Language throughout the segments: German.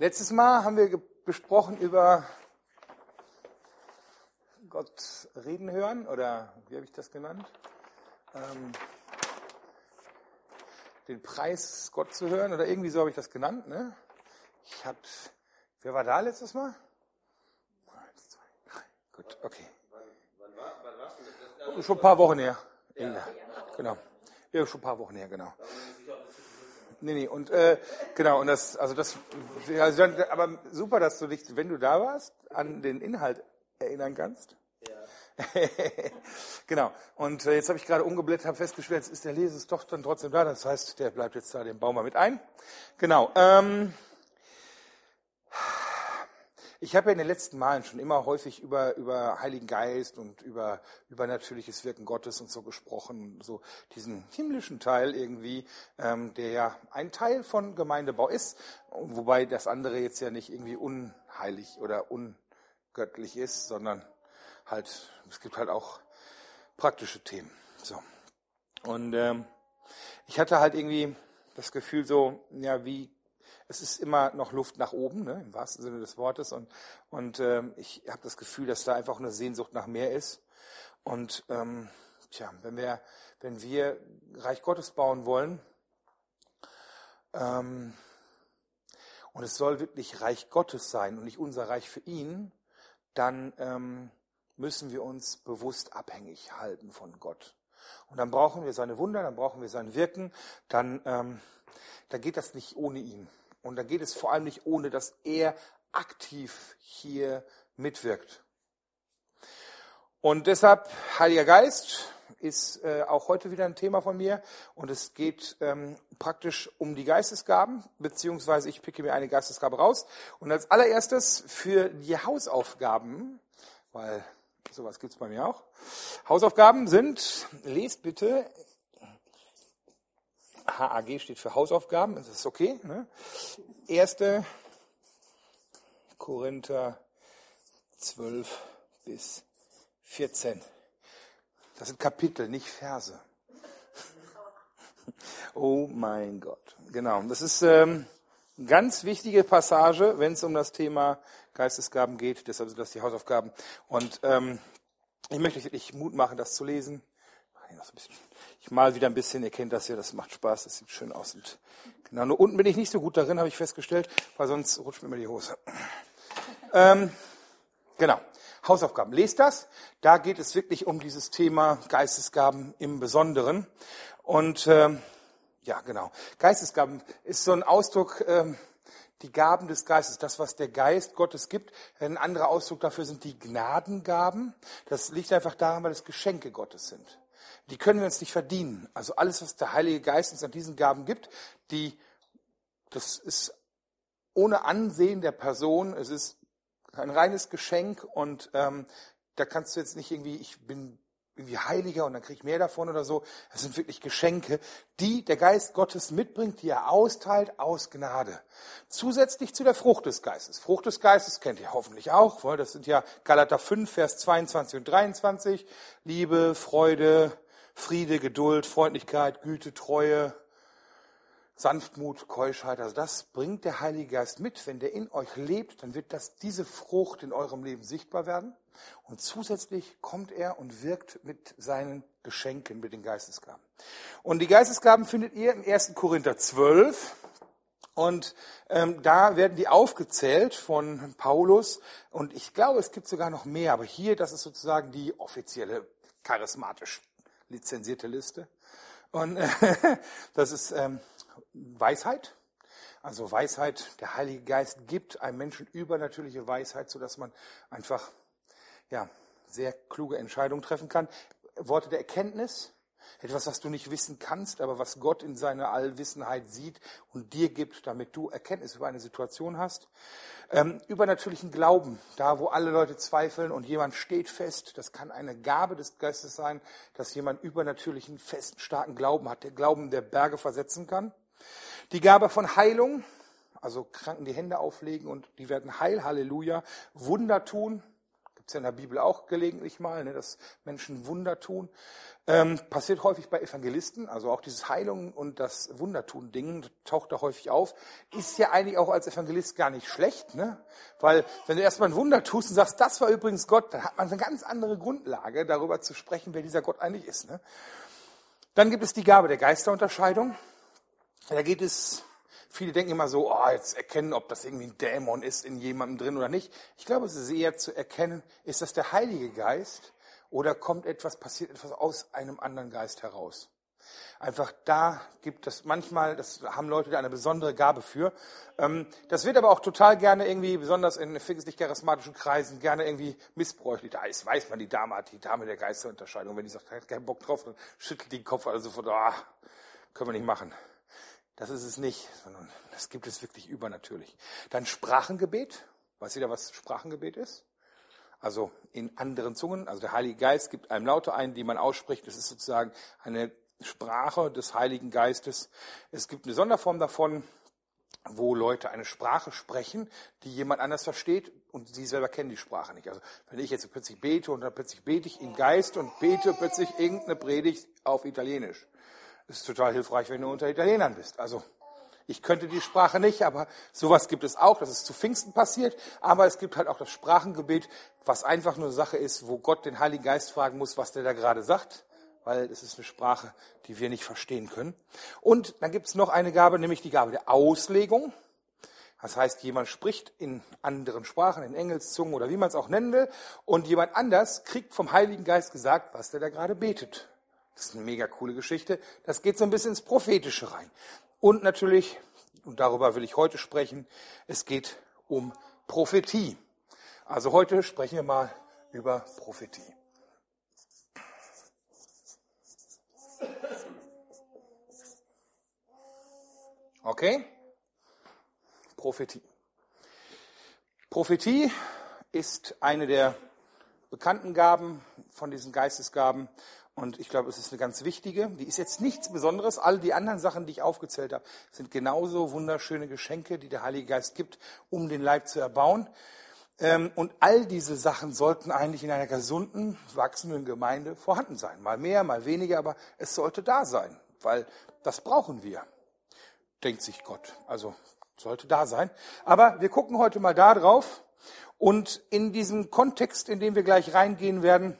Letztes Mal haben wir gesprochen über Gott reden hören oder wie habe ich das genannt? Ähm, den Preis Gott zu hören oder irgendwie so habe ich das genannt. Ne? Ich habe, wer war da letztes Mal? Eins, zwei, drei. Gut, okay. Wann, war, wann warst du das? Schon ein paar Wochen her. Ja. Genau. Ja, schon ein paar Wochen her, genau. Nee, nee, und äh, genau, und das, also das, also aber super, dass du dich, wenn du da warst, an den Inhalt erinnern kannst. Ja. genau. Und äh, jetzt habe ich gerade umgeblättert, habe festgestellt, jetzt ist der Leses doch dann trotzdem da. Das heißt, der bleibt jetzt da, den bauen wir mit ein. Genau. Ähm, ich habe ja in den letzten Malen schon immer häufig über, über Heiligen Geist und über übernatürliches Wirken Gottes und so gesprochen, so diesen himmlischen Teil irgendwie, ähm, der ja ein Teil von Gemeindebau ist, wobei das andere jetzt ja nicht irgendwie unheilig oder ungöttlich ist, sondern halt, es gibt halt auch praktische Themen. So. Und ähm, ich hatte halt irgendwie das Gefühl so, ja, wie es ist immer noch Luft nach oben, ne, im wahrsten Sinne des Wortes. Und, und ähm, ich habe das Gefühl, dass da einfach eine Sehnsucht nach mehr ist. Und ähm, tja, wenn wir, wenn wir Reich Gottes bauen wollen, ähm, und es soll wirklich Reich Gottes sein und nicht unser Reich für ihn, dann ähm, müssen wir uns bewusst abhängig halten von Gott. Und dann brauchen wir seine Wunder, dann brauchen wir sein Wirken, dann, ähm, dann geht das nicht ohne ihn. Und da geht es vor allem nicht ohne, dass er aktiv hier mitwirkt. Und deshalb, Heiliger Geist ist äh, auch heute wieder ein Thema von mir. Und es geht ähm, praktisch um die Geistesgaben, beziehungsweise ich picke mir eine Geistesgabe raus. Und als allererstes für die Hausaufgaben, weil sowas gibt's bei mir auch. Hausaufgaben sind, lest bitte HAG steht für Hausaufgaben, das ist okay. Ne? 1. Korinther 12 bis 14. Das sind Kapitel, nicht Verse. Oh mein Gott. Genau. Das ist ähm, eine ganz wichtige Passage, wenn es um das Thema Geistesgaben geht. Deshalb sind das die Hausaufgaben. Und ähm, ich möchte euch wirklich Mut machen, das zu lesen. Ich mal wieder ein bisschen, ihr kennt das ja, das macht Spaß, das sieht schön aus. Und genau, nur unten bin ich nicht so gut darin, habe ich festgestellt, weil sonst rutscht mir immer die Hose. Ähm, genau, Hausaufgaben. Lest das. Da geht es wirklich um dieses Thema Geistesgaben im Besonderen. Und ähm, ja, genau. Geistesgaben ist so ein Ausdruck, ähm, die Gaben des Geistes, das, was der Geist Gottes gibt. Ein anderer Ausdruck dafür sind die Gnadengaben. Das liegt einfach daran, weil es Geschenke Gottes sind die können wir uns nicht verdienen. Also alles, was der Heilige Geist uns an diesen Gaben gibt, die, das ist ohne Ansehen der Person, es ist ein reines Geschenk und ähm, da kannst du jetzt nicht irgendwie, ich bin irgendwie heiliger und dann kriege ich mehr davon oder so. Es sind wirklich Geschenke, die der Geist Gottes mitbringt, die er austeilt aus Gnade. Zusätzlich zu der Frucht des Geistes. Frucht des Geistes kennt ihr hoffentlich auch, weil das sind ja Galater 5, Vers 22 und 23. Liebe, Freude, Friede, Geduld, Freundlichkeit, Güte, Treue, Sanftmut, Keuschheit. Also das bringt der Heilige Geist mit. Wenn der in euch lebt, dann wird das, diese Frucht in eurem Leben sichtbar werden. Und zusätzlich kommt er und wirkt mit seinen Geschenken, mit den Geistesgaben. Und die Geistesgaben findet ihr im 1. Korinther 12. Und ähm, da werden die aufgezählt von Paulus. Und ich glaube, es gibt sogar noch mehr. Aber hier, das ist sozusagen die offizielle charismatisch lizenzierte Liste. Und äh, das ist ähm, Weisheit. Also Weisheit, der Heilige Geist gibt einem Menschen übernatürliche Weisheit, sodass man einfach ja, sehr kluge Entscheidungen treffen kann. Worte der Erkenntnis, etwas, was du nicht wissen kannst, aber was Gott in seiner Allwissenheit sieht und dir gibt, damit du Erkenntnis über eine Situation hast. Ähm, übernatürlichen Glauben, da wo alle Leute zweifeln und jemand steht fest, das kann eine Gabe des Geistes sein, dass jemand übernatürlichen, festen, starken Glauben hat, der Glauben, der Berge versetzen kann. Die Gabe von Heilung, also Kranken die Hände auflegen und die werden heil, Halleluja, Wunder tun, Gibt es ja in der Bibel auch gelegentlich mal, ne, dass Menschen Wunder tun. Ähm, passiert häufig bei Evangelisten, also auch dieses Heilung und das Wundertun-Ding taucht da häufig auf. Ist ja eigentlich auch als Evangelist gar nicht schlecht, ne? Weil wenn du erstmal ein Wunder tust und sagst, das war übrigens Gott, dann hat man eine ganz andere Grundlage, darüber zu sprechen, wer dieser Gott eigentlich ist. Ne? Dann gibt es die Gabe der Geisterunterscheidung. Da geht es Viele denken immer so, oh, jetzt erkennen, ob das irgendwie ein Dämon ist in jemandem drin oder nicht. Ich glaube, es ist eher zu erkennen, ist das der Heilige Geist oder kommt etwas, passiert etwas aus einem anderen Geist heraus. Einfach da gibt es manchmal, das haben Leute da eine besondere Gabe für. Ähm, das wird aber auch total gerne irgendwie, besonders in pfingstlich charismatischen Kreisen, gerne irgendwie missbräuchlich. Da ist, weiß man, die Dame hat die Dame der Geisterunterscheidung. Wenn die sagt, hat keinen Bock drauf, dann schüttelt die den Kopf also sofort, ah, können wir nicht machen. Das ist es nicht, sondern das gibt es wirklich übernatürlich. Dann Sprachengebet. Weiß jeder, was Sprachengebet ist? Also in anderen Zungen. Also der Heilige Geist gibt einem Laute ein, die man ausspricht. Das ist sozusagen eine Sprache des Heiligen Geistes. Es gibt eine Sonderform davon, wo Leute eine Sprache sprechen, die jemand anders versteht und sie selber kennen die Sprache nicht. Also wenn ich jetzt plötzlich bete und dann plötzlich bete ich im Geist und bete plötzlich irgendeine Predigt auf Italienisch. Ist total hilfreich, wenn du unter Italienern bist. Also ich könnte die Sprache nicht, aber sowas gibt es auch. Das ist zu Pfingsten passiert. Aber es gibt halt auch das Sprachengebet, was einfach nur eine Sache ist, wo Gott den Heiligen Geist fragen muss, was der da gerade sagt, weil es ist eine Sprache, die wir nicht verstehen können. Und dann gibt es noch eine Gabe, nämlich die Gabe der Auslegung. Das heißt, jemand spricht in anderen Sprachen, in Engelszungen oder wie man es auch nennen will, und jemand anders kriegt vom Heiligen Geist gesagt, was der da gerade betet. Das ist eine mega coole Geschichte. Das geht so ein bisschen ins Prophetische rein. Und natürlich, und darüber will ich heute sprechen, es geht um Prophetie. Also heute sprechen wir mal über Prophetie. Okay? Prophetie. Prophetie ist eine der bekannten Gaben von diesen Geistesgaben und ich glaube, es ist eine ganz wichtige. Die ist jetzt nichts Besonderes. All die anderen Sachen, die ich aufgezählt habe, sind genauso wunderschöne Geschenke, die der Heilige Geist gibt, um den Leib zu erbauen. Ähm, und all diese Sachen sollten eigentlich in einer gesunden, wachsenden Gemeinde vorhanden sein. Mal mehr, mal weniger, aber es sollte da sein, weil das brauchen wir, denkt sich Gott. Also sollte da sein. Aber wir gucken heute mal da drauf. Und in diesem Kontext, in dem wir gleich reingehen werden,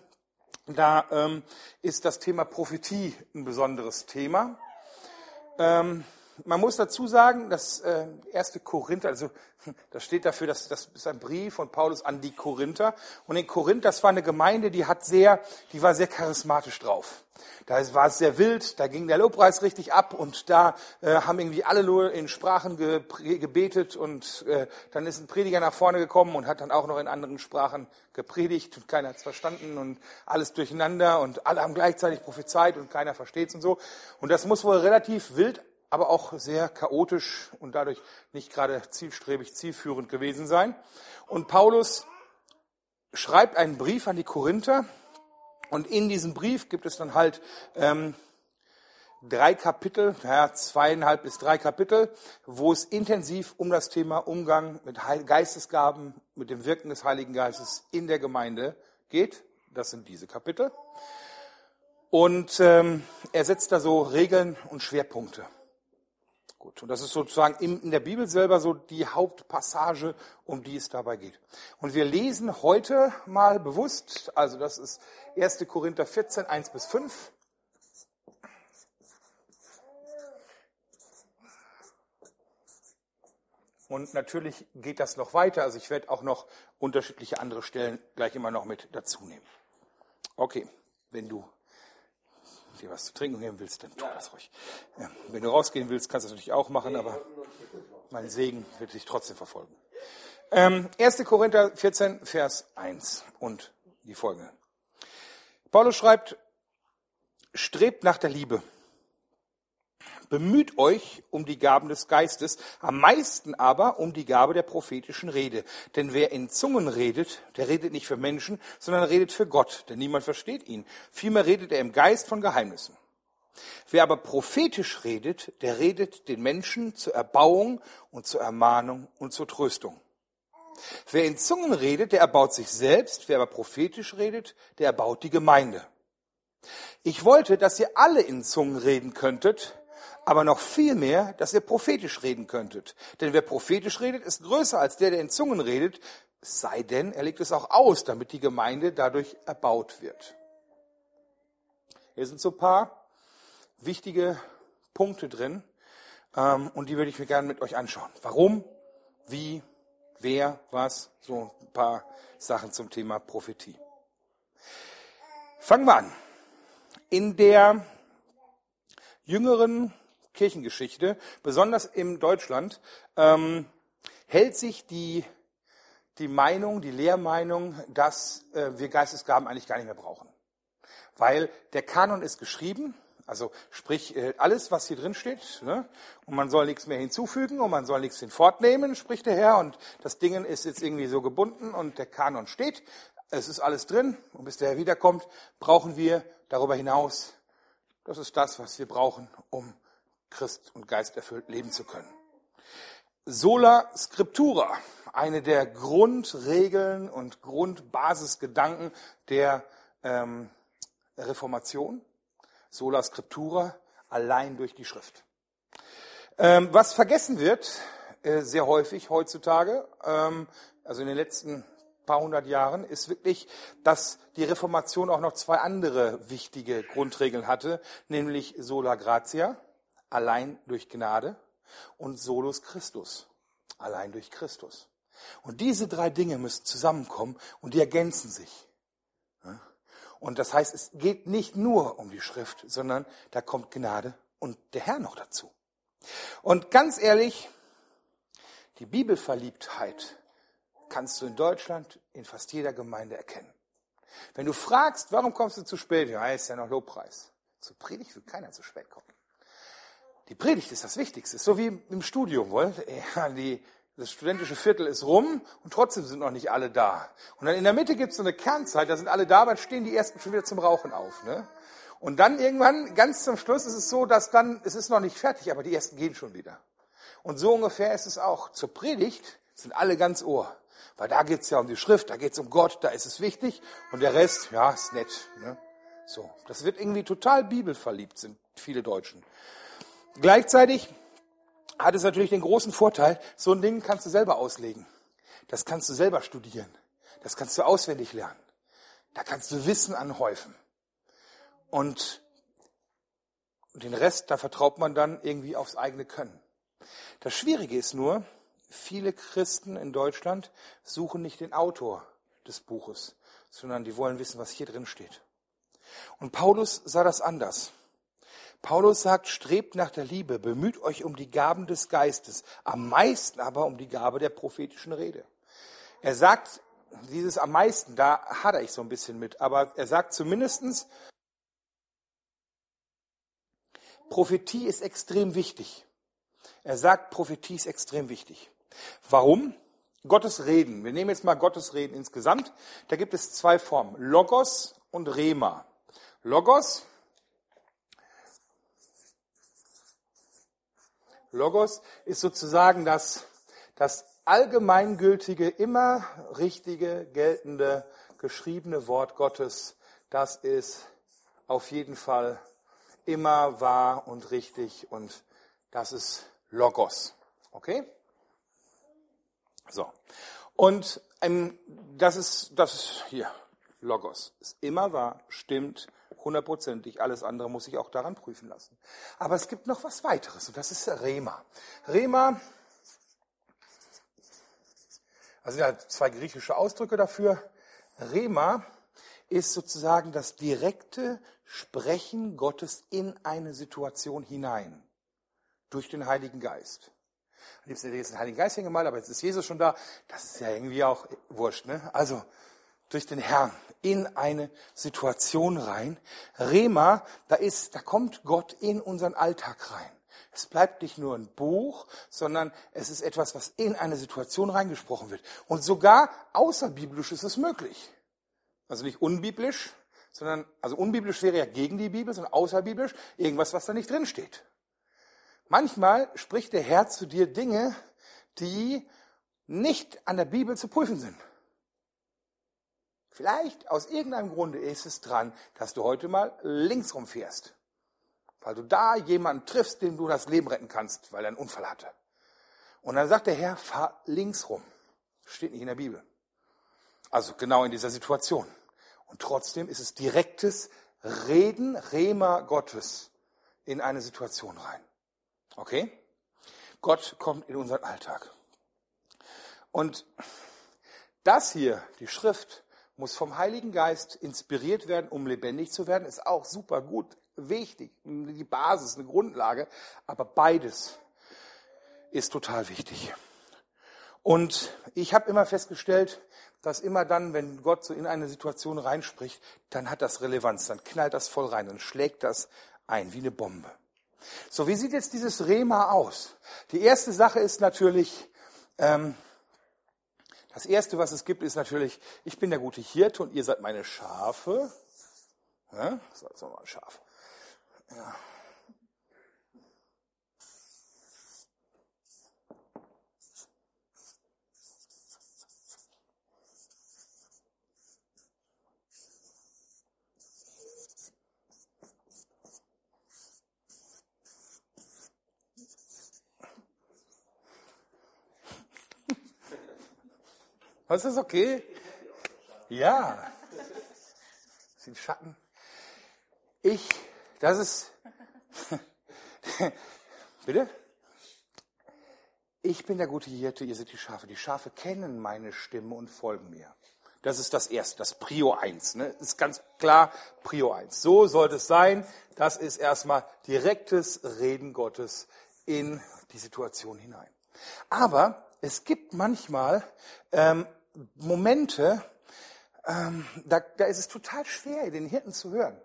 da ähm, ist das Thema Prophetie ein besonderes Thema. Ähm, man muss dazu sagen, das äh, erste Korinther, also das steht dafür, dass das ist ein Brief von Paulus an die Korinther. Und in Korinth, das war eine Gemeinde, die hat sehr, die war sehr charismatisch drauf. Da war es sehr wild, da ging der Lobpreis richtig ab und da äh, haben irgendwie alle nur in Sprachen ge gebetet und äh, dann ist ein Prediger nach vorne gekommen und hat dann auch noch in anderen Sprachen gepredigt und keiner hat es verstanden und alles durcheinander und alle haben gleichzeitig prophezeit und keiner versteht es und so. Und das muss wohl relativ wild aber auch sehr chaotisch und dadurch nicht gerade zielstrebig, zielführend gewesen sein. Und Paulus schreibt einen Brief an die Korinther und in diesem Brief gibt es dann halt ähm, drei Kapitel, ja, zweieinhalb bis drei Kapitel, wo es intensiv um das Thema Umgang mit Geistesgaben, mit dem Wirken des Heiligen Geistes in der Gemeinde geht. Das sind diese Kapitel. Und ähm, er setzt da so Regeln und Schwerpunkte. Gut, und das ist sozusagen in der Bibel selber so die Hauptpassage, um die es dabei geht. Und wir lesen heute mal bewusst, also das ist 1. Korinther 14, 1 bis 5. Und natürlich geht das noch weiter, also ich werde auch noch unterschiedliche andere Stellen gleich immer noch mit dazu nehmen. Okay, wenn du dir was zu trinken geben willst, dann tu das ruhig. Ja, wenn du rausgehen willst, kannst du das natürlich auch machen, aber mein Segen wird dich trotzdem verfolgen. Ähm, 1. Korinther 14, Vers 1 und die folgenden. Paulus schreibt, strebt nach der Liebe Bemüht euch um die Gaben des Geistes, am meisten aber um die Gabe der prophetischen Rede. Denn wer in Zungen redet, der redet nicht für Menschen, sondern redet für Gott, denn niemand versteht ihn. Vielmehr redet er im Geist von Geheimnissen. Wer aber prophetisch redet, der redet den Menschen zur Erbauung und zur Ermahnung und zur Tröstung. Wer in Zungen redet, der erbaut sich selbst. Wer aber prophetisch redet, der erbaut die Gemeinde. Ich wollte, dass ihr alle in Zungen reden könntet, aber noch viel mehr, dass ihr prophetisch reden könntet. Denn wer prophetisch redet, ist größer als der, der in Zungen redet, sei denn, er legt es auch aus, damit die Gemeinde dadurch erbaut wird. Hier sind so ein paar wichtige Punkte drin ähm, und die würde ich mir gerne mit euch anschauen. Warum, wie, wer, was, so ein paar Sachen zum Thema Prophetie. Fangen wir an. In der jüngeren Kirchengeschichte, besonders in Deutschland, ähm, hält sich die, die Meinung, die Lehrmeinung, dass äh, wir Geistesgaben eigentlich gar nicht mehr brauchen. Weil der Kanon ist geschrieben, also sprich äh, alles, was hier drin steht, ne? und man soll nichts mehr hinzufügen und man soll nichts hinfortnehmen, spricht der Herr, und das Ding ist jetzt irgendwie so gebunden und der Kanon steht, es ist alles drin und bis der Herr wiederkommt, brauchen wir darüber hinaus, das ist das, was wir brauchen, um Christ und Geist erfüllt leben zu können. Sola Scriptura, eine der Grundregeln und Grundbasisgedanken der ähm, Reformation. Sola Scriptura, allein durch die Schrift. Ähm, was vergessen wird, äh, sehr häufig heutzutage, ähm, also in den letzten paar hundert Jahren, ist wirklich, dass die Reformation auch noch zwei andere wichtige Grundregeln hatte, nämlich Sola Gratia, allein durch Gnade, und Solus Christus, allein durch Christus. Und diese drei Dinge müssen zusammenkommen und die ergänzen sich. Und das heißt, es geht nicht nur um die Schrift, sondern da kommt Gnade und der Herr noch dazu. Und ganz ehrlich, die Bibelverliebtheit kannst du in Deutschland in fast jeder Gemeinde erkennen. Wenn du fragst, warum kommst du zu spät? Ja, ist ja noch Lobpreis. Zur Predigt will keiner zu spät kommen. Die Predigt ist das Wichtigste. So wie im Studium, wohl. Ja, die, das studentische Viertel ist rum und trotzdem sind noch nicht alle da. Und dann in der Mitte gibt es so eine Kernzeit, da sind alle da, aber stehen die ersten schon wieder zum Rauchen auf. Ne? Und dann irgendwann, ganz zum Schluss, ist es so, dass dann, es ist noch nicht fertig, aber die ersten gehen schon wieder. Und so ungefähr ist es auch. Zur Predigt sind alle ganz Ohr. Weil da geht es ja um die Schrift, da geht es um Gott, da ist es wichtig. Und der Rest, ja, ist nett. Ne? So, das wird irgendwie total bibelverliebt, sind viele Deutschen. Gleichzeitig hat es natürlich den großen Vorteil, so ein Ding kannst du selber auslegen. Das kannst du selber studieren. Das kannst du auswendig lernen. Da kannst du Wissen anhäufen. Und den Rest, da vertraut man dann irgendwie aufs eigene Können. Das Schwierige ist nur, viele Christen in Deutschland suchen nicht den Autor des Buches, sondern die wollen wissen, was hier drin steht. Und Paulus sah das anders. Paulus sagt, strebt nach der Liebe, bemüht euch um die Gaben des Geistes, am meisten aber um die Gabe der prophetischen Rede. Er sagt, dieses am meisten, da hadere ich so ein bisschen mit, aber er sagt zumindestens, Prophetie ist extrem wichtig. Er sagt, Prophetie ist extrem wichtig. Warum? Gottes Reden. Wir nehmen jetzt mal Gottes Reden insgesamt. Da gibt es zwei Formen, Logos und Rema. Logos Logos ist sozusagen das, das allgemeingültige, immer richtige, geltende, geschriebene Wort Gottes. Das ist auf jeden Fall immer wahr und richtig und das ist Logos. Okay? So. Und ähm, das ist, das ist hier, Logos. Ist immer wahr, stimmt, hundertprozentig. Alles andere muss ich auch daran prüfen lassen. Aber es gibt noch was weiteres und das ist Rema. Rema, also ja, zwei griechische Ausdrücke dafür. Rema ist sozusagen das direkte Sprechen Gottes in eine Situation hinein durch den Heiligen Geist. Am liebsten hätte ich jetzt den Heiligen Geist hingemalt, aber jetzt ist Jesus schon da. Das ist ja irgendwie auch wurscht. Ne? Also durch den Herrn in eine Situation rein. Rema, da ist, da kommt Gott in unseren Alltag rein. Es bleibt nicht nur ein Buch, sondern es ist etwas, was in eine Situation reingesprochen wird. Und sogar außerbiblisch ist es möglich. Also nicht unbiblisch, sondern, also unbiblisch wäre ja gegen die Bibel, sondern außerbiblisch irgendwas, was da nicht drin steht. Manchmal spricht der Herr zu dir Dinge, die nicht an der Bibel zu prüfen sind. Vielleicht aus irgendeinem Grunde ist es dran, dass du heute mal links rumfährst, weil du da jemanden triffst, dem du das Leben retten kannst, weil er einen Unfall hatte. Und dann sagt der Herr, fahr links rum. Steht nicht in der Bibel. Also genau in dieser Situation. Und trotzdem ist es direktes Reden, Rema Gottes in eine Situation rein. Okay? Gott kommt in unseren Alltag. Und das hier, die Schrift, muss vom Heiligen Geist inspiriert werden, um lebendig zu werden, ist auch super gut, wichtig, die Basis, eine Grundlage, aber beides ist total wichtig. Und ich habe immer festgestellt, dass immer dann, wenn Gott so in eine Situation reinspricht, dann hat das Relevanz, dann knallt das voll rein, dann schlägt das ein wie eine Bombe. So, wie sieht jetzt dieses Rema aus? Die erste Sache ist natürlich, ähm, das erste, was es gibt, ist natürlich, ich bin der gute Hirte und ihr seid meine Schafe. Ja, so, so mal Schaf. Ja. Was ist okay? Ja. Das sind Schatten. Ich, das ist. Bitte? Ich bin der gute Hirte, ihr seid die Schafe. Die Schafe kennen meine Stimme und folgen mir. Das ist das Erste, das Prio 1. Ne? Das ist ganz klar Prio 1. So sollte es sein. Das ist erstmal direktes Reden Gottes in die Situation hinein. Aber es gibt manchmal ähm, Momente, ähm, da, da ist es total schwer, den Hirten zu hören.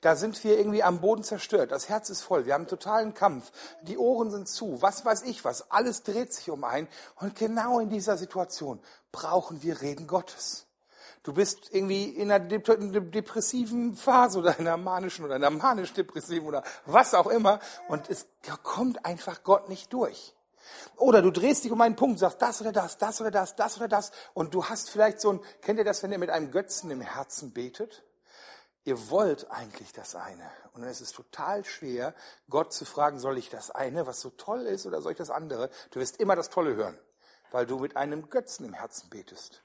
Da sind wir irgendwie am Boden zerstört. Das Herz ist voll. Wir haben einen totalen Kampf. Die Ohren sind zu. Was weiß ich was. Alles dreht sich um ein. Und genau in dieser Situation brauchen wir Reden Gottes. Du bist irgendwie in einer depressiven Phase oder in einer manischen oder einer manisch-depressiven oder was auch immer. Und es kommt einfach Gott nicht durch. Oder du drehst dich um einen Punkt, sagst das oder das, das oder das, das oder das. Und du hast vielleicht so ein, kennt ihr das, wenn ihr mit einem Götzen im Herzen betet? Ihr wollt eigentlich das eine. Und dann ist es total schwer, Gott zu fragen, soll ich das eine, was so toll ist, oder soll ich das andere? Du wirst immer das Tolle hören, weil du mit einem Götzen im Herzen betest.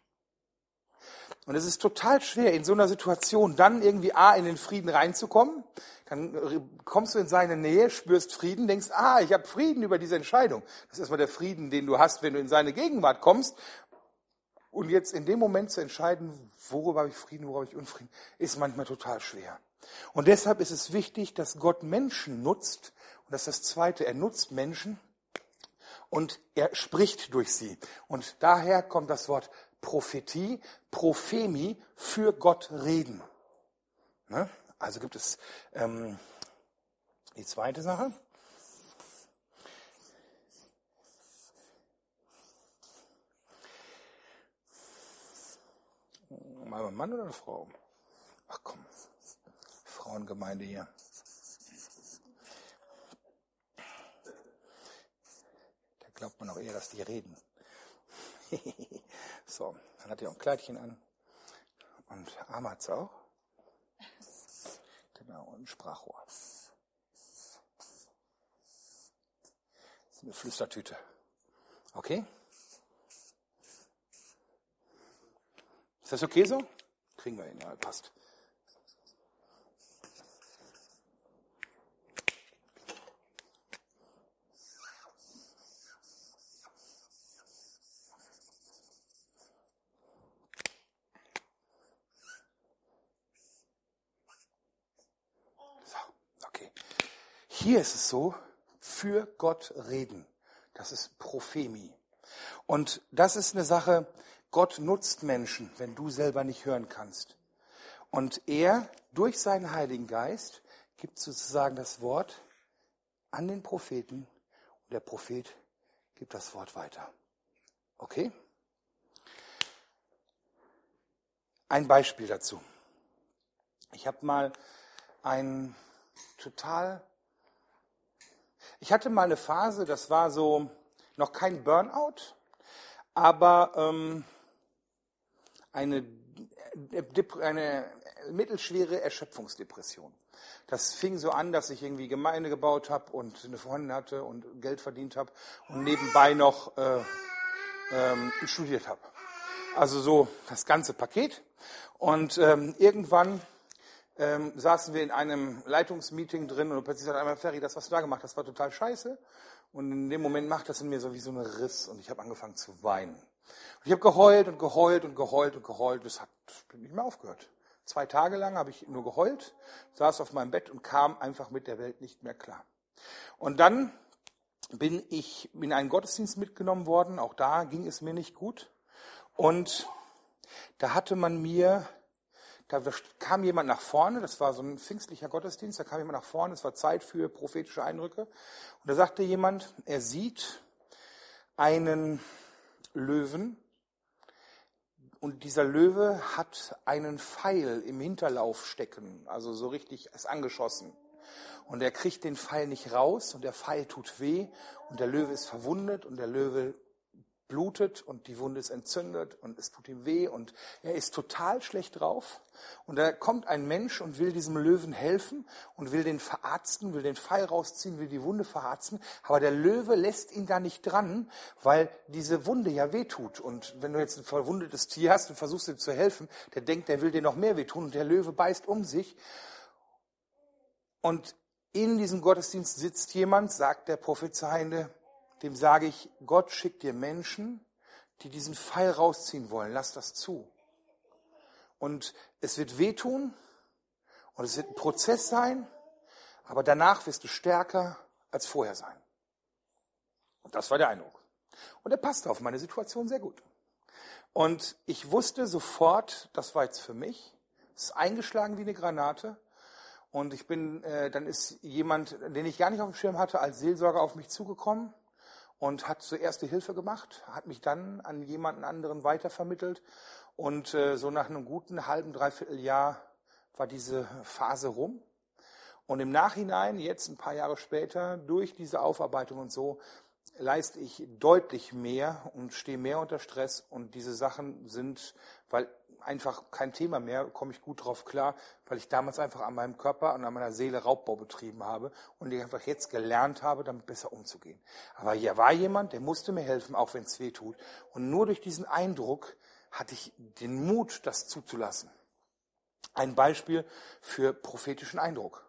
Und es ist total schwer, in so einer Situation dann irgendwie A, in den Frieden reinzukommen. Dann kommst du in seine Nähe, spürst Frieden, denkst, ah, ich habe Frieden über diese Entscheidung. Das ist erstmal der Frieden, den du hast, wenn du in seine Gegenwart kommst. Und jetzt in dem Moment zu entscheiden, worüber habe ich Frieden, worüber habe ich Unfrieden, ist manchmal total schwer. Und deshalb ist es wichtig, dass Gott Menschen nutzt. Und das ist das Zweite, er nutzt Menschen und er spricht durch sie. Und daher kommt das Wort Prophetie, Prophemi, für Gott reden. Ne? Also gibt es ähm, die zweite Sache. Mal ein Mann oder eine Frau? Ach komm, Frauengemeinde hier. Da glaubt man auch eher, dass die reden. so, dann hat er auch ein Kleidchen an. Und Arm hat's auch. Genau, und ein Sprachrohr. Das ist eine Flüstertüte. Okay? Ist das okay so? Kriegen wir ihn, ja, passt. Hier ist es so, für Gott reden. Das ist Prophemi. Und das ist eine Sache, Gott nutzt Menschen, wenn du selber nicht hören kannst. Und er, durch seinen Heiligen Geist, gibt sozusagen das Wort an den Propheten und der Prophet gibt das Wort weiter. Okay? Ein Beispiel dazu. Ich habe mal einen total ich hatte mal eine Phase, das war so noch kein Burnout, aber ähm, eine, eine mittelschwere Erschöpfungsdepression. Das fing so an, dass ich irgendwie Gemeinde gebaut habe und eine Freundin hatte und Geld verdient habe und nebenbei noch äh, ähm, studiert habe. Also so das ganze Paket. Und ähm, irgendwann ähm, saßen wir in einem Leitungsmeeting drin und plötzlich sagt einmal Ferry, das, was du da gemacht hast, war total scheiße. Und in dem Moment macht das in mir so wie so ein Riss und ich habe angefangen zu weinen. Und ich habe geheult und geheult und geheult und geheult. Das hat nicht mehr aufgehört. Zwei Tage lang habe ich nur geheult, saß auf meinem Bett und kam einfach mit der Welt nicht mehr klar. Und dann bin ich in einen Gottesdienst mitgenommen worden. Auch da ging es mir nicht gut. Und da hatte man mir, da kam jemand nach vorne, das war so ein pfingstlicher Gottesdienst, da kam jemand nach vorne, es war Zeit für prophetische Eindrücke. Und da sagte jemand, er sieht einen Löwen und dieser Löwe hat einen Pfeil im Hinterlauf stecken, also so richtig ist angeschossen. Und er kriegt den Pfeil nicht raus und der Pfeil tut weh und der Löwe ist verwundet und der Löwe blutet und die Wunde ist entzündet und es tut ihm weh und er ist total schlecht drauf. Und da kommt ein Mensch und will diesem Löwen helfen und will den verarzten, will den Pfeil rausziehen, will die Wunde verarzten. Aber der Löwe lässt ihn da nicht dran, weil diese Wunde ja wehtut. Und wenn du jetzt ein verwundetes Tier hast und versuchst ihm zu helfen, der denkt, der will dir noch mehr wehtun und der Löwe beißt um sich. Und in diesem Gottesdienst sitzt jemand, sagt der Prophezeiende, dem sage ich, Gott schickt dir Menschen, die diesen Pfeil rausziehen wollen. Lass das zu. Und es wird wehtun und es wird ein Prozess sein, aber danach wirst du stärker als vorher sein. Und das war der Eindruck. Und er passte auf meine Situation sehr gut. Und ich wusste sofort, das war jetzt für mich. Es ist eingeschlagen wie eine Granate. Und ich bin, äh, dann ist jemand, den ich gar nicht auf dem Schirm hatte, als Seelsorger auf mich zugekommen und hat zuerst die Hilfe gemacht, hat mich dann an jemanden anderen weitervermittelt und äh, so nach einem guten halben, dreiviertel Jahr war diese Phase rum. Und im Nachhinein, jetzt ein paar Jahre später, durch diese Aufarbeitung und so, leiste ich deutlich mehr und stehe mehr unter Stress und diese Sachen sind, weil einfach kein Thema mehr, komme ich gut drauf klar, weil ich damals einfach an meinem Körper und an meiner Seele Raubbau betrieben habe und ich einfach jetzt gelernt habe, damit besser umzugehen. Aber hier war jemand, der musste mir helfen, auch wenn es weh tut. Und nur durch diesen Eindruck hatte ich den Mut, das zuzulassen. Ein Beispiel für prophetischen Eindruck.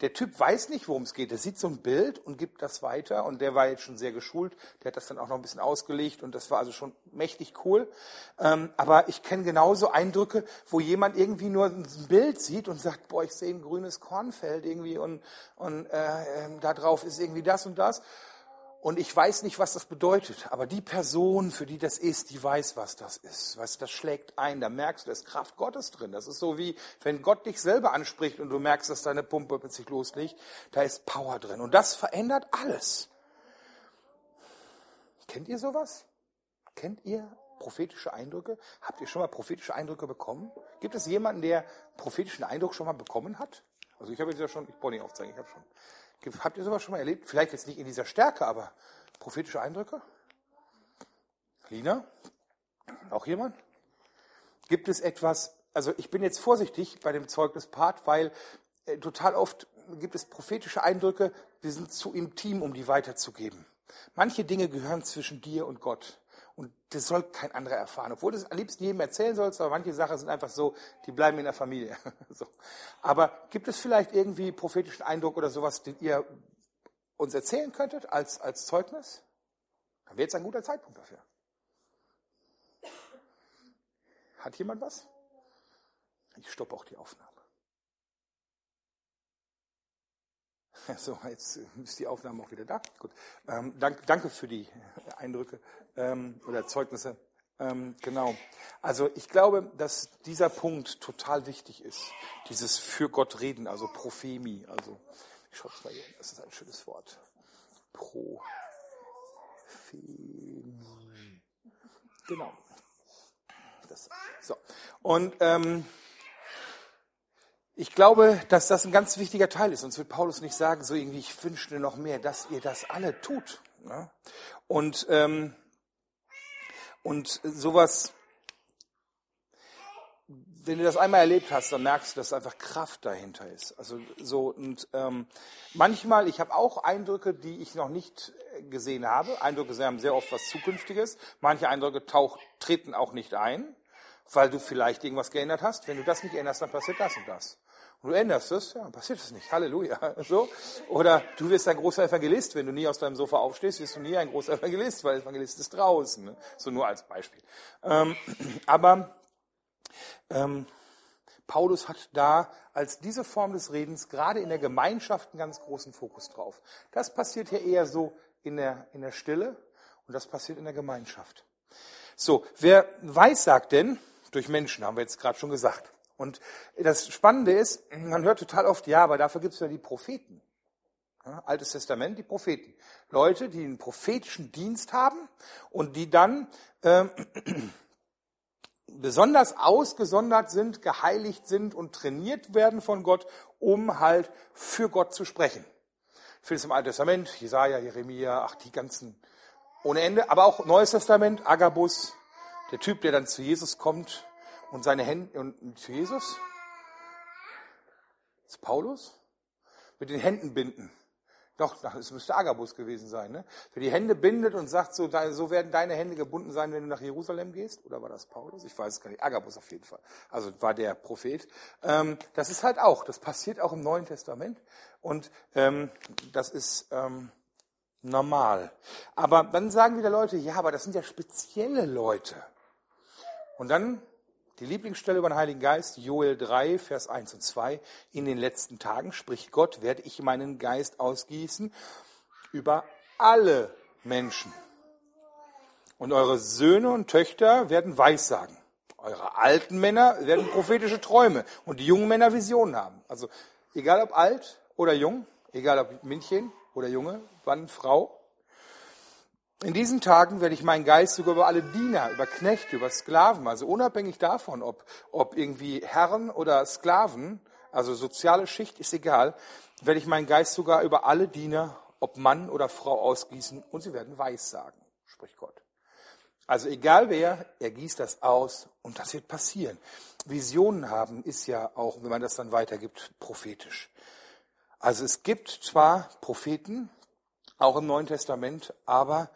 Der Typ weiß nicht, worum es geht. Er sieht so ein Bild und gibt das weiter. Und der war jetzt schon sehr geschult. Der hat das dann auch noch ein bisschen ausgelegt. Und das war also schon mächtig cool. Ähm, aber ich kenne genauso Eindrücke, wo jemand irgendwie nur ein Bild sieht und sagt, boah, ich sehe ein grünes Kornfeld irgendwie und, und äh, äh, da drauf ist irgendwie das und das. Und ich weiß nicht, was das bedeutet, aber die Person, für die das ist, die weiß, was das ist. Weißt, das schlägt ein, da merkst du, da ist Kraft Gottes drin. Das ist so wie, wenn Gott dich selber anspricht und du merkst, dass deine Pumpe plötzlich loslegt, da ist Power drin. Und das verändert alles. Kennt ihr sowas? Kennt ihr prophetische Eindrücke? Habt ihr schon mal prophetische Eindrücke bekommen? Gibt es jemanden, der prophetischen Eindruck schon mal bekommen hat? Also ich habe jetzt ja schon, ich brauche nicht aufzeigen, ich habe schon. Habt ihr sowas schon mal erlebt? Vielleicht jetzt nicht in dieser Stärke, aber prophetische Eindrücke? Lina? Auch jemand? Gibt es etwas, also ich bin jetzt vorsichtig bei dem Zeugnispart, weil äh, total oft gibt es prophetische Eindrücke, wir sind zu intim, um die weiterzugeben. Manche Dinge gehören zwischen dir und Gott. Und das soll kein anderer erfahren. Obwohl du es am liebsten jedem erzählen sollst, aber manche Sachen sind einfach so, die bleiben in der Familie. so. Aber gibt es vielleicht irgendwie prophetischen Eindruck oder sowas, den ihr uns erzählen könntet als, als Zeugnis? Dann wäre jetzt ein guter Zeitpunkt dafür. Hat jemand was? Ich stoppe auch die Aufnahme. So, jetzt ist die Aufnahme auch wieder da. Gut. Ähm, danke, danke für die Eindrücke ähm, oder Zeugnisse. Ähm, genau. Also ich glaube, dass dieser Punkt total wichtig ist. Dieses für Gott reden, also Prophemi. Also ich schaue es mal hier. Das ist ein schönes Wort. Prophemi. Genau. Das, so. Und ähm, ich glaube, dass das ein ganz wichtiger Teil ist. Sonst wird Paulus nicht sagen, so irgendwie, ich wünsche dir noch mehr, dass ihr das alle tut. Ne? Und, ähm, Und sowas, wenn du das einmal erlebt hast, dann merkst du, dass einfach Kraft dahinter ist. Also so und ähm, manchmal, ich habe auch Eindrücke, die ich noch nicht gesehen habe. Eindrücke haben sehr oft was Zukünftiges. Manche Eindrücke tauch, treten auch nicht ein, weil du vielleicht irgendwas geändert hast. Wenn du das nicht änderst, dann passiert das und das. Und du änderst es, ja, passiert es nicht. Halleluja. So. Oder du wirst ein großer Evangelist. Wenn du nie aus deinem Sofa aufstehst, wirst du nie ein großer Evangelist, weil Evangelist ist draußen. Ne? So nur als Beispiel. Ähm, aber ähm, Paulus hat da als diese Form des Redens gerade in der Gemeinschaft einen ganz großen Fokus drauf. Das passiert hier eher so in der, in der Stille und das passiert in der Gemeinschaft. So, wer weiß sagt denn, durch Menschen, haben wir jetzt gerade schon gesagt. Und das Spannende ist, man hört total oft, ja, aber dafür gibt es ja die Propheten. Ja, Altes Testament, die Propheten. Leute, die einen prophetischen Dienst haben und die dann äh, besonders ausgesondert sind, geheiligt sind und trainiert werden von Gott, um halt für Gott zu sprechen. Vieles im Alten Testament, Jesaja, Jeremia, ach, die ganzen ohne Ende, aber auch Neues Testament, Agabus, der Typ, der dann zu Jesus kommt und seine Hände, und Jesus? Zu Paulus? Mit den Händen binden. Doch, es müsste Agabus gewesen sein, ne? Für die Hände bindet und sagt, so, so werden deine Hände gebunden sein, wenn du nach Jerusalem gehst. Oder war das Paulus? Ich weiß es gar nicht. Agabus auf jeden Fall. Also war der Prophet. Ähm, das ist halt auch, das passiert auch im Neuen Testament. Und ähm, das ist ähm, normal. Aber dann sagen wieder Leute, ja, aber das sind ja spezielle Leute. Und dann die Lieblingsstelle über den Heiligen Geist, Joel 3, Vers 1 und 2. In den letzten Tagen, spricht Gott, werde ich meinen Geist ausgießen über alle Menschen. Und eure Söhne und Töchter werden Weissagen. Eure alten Männer werden prophetische Träume und die jungen Männer Visionen haben. Also egal ob alt oder jung, egal ob Männchen oder Junge, Mann, Frau, in diesen Tagen werde ich meinen Geist sogar über alle Diener, über Knechte, über Sklaven, also unabhängig davon, ob, ob irgendwie Herren oder Sklaven, also soziale Schicht ist egal, werde ich meinen Geist sogar über alle Diener, ob Mann oder Frau ausgießen und sie werden Weissagen, spricht Gott. Also egal wer, er gießt das aus und das wird passieren. Visionen haben ist ja auch, wenn man das dann weitergibt, prophetisch. Also es gibt zwar Propheten, auch im Neuen Testament, aber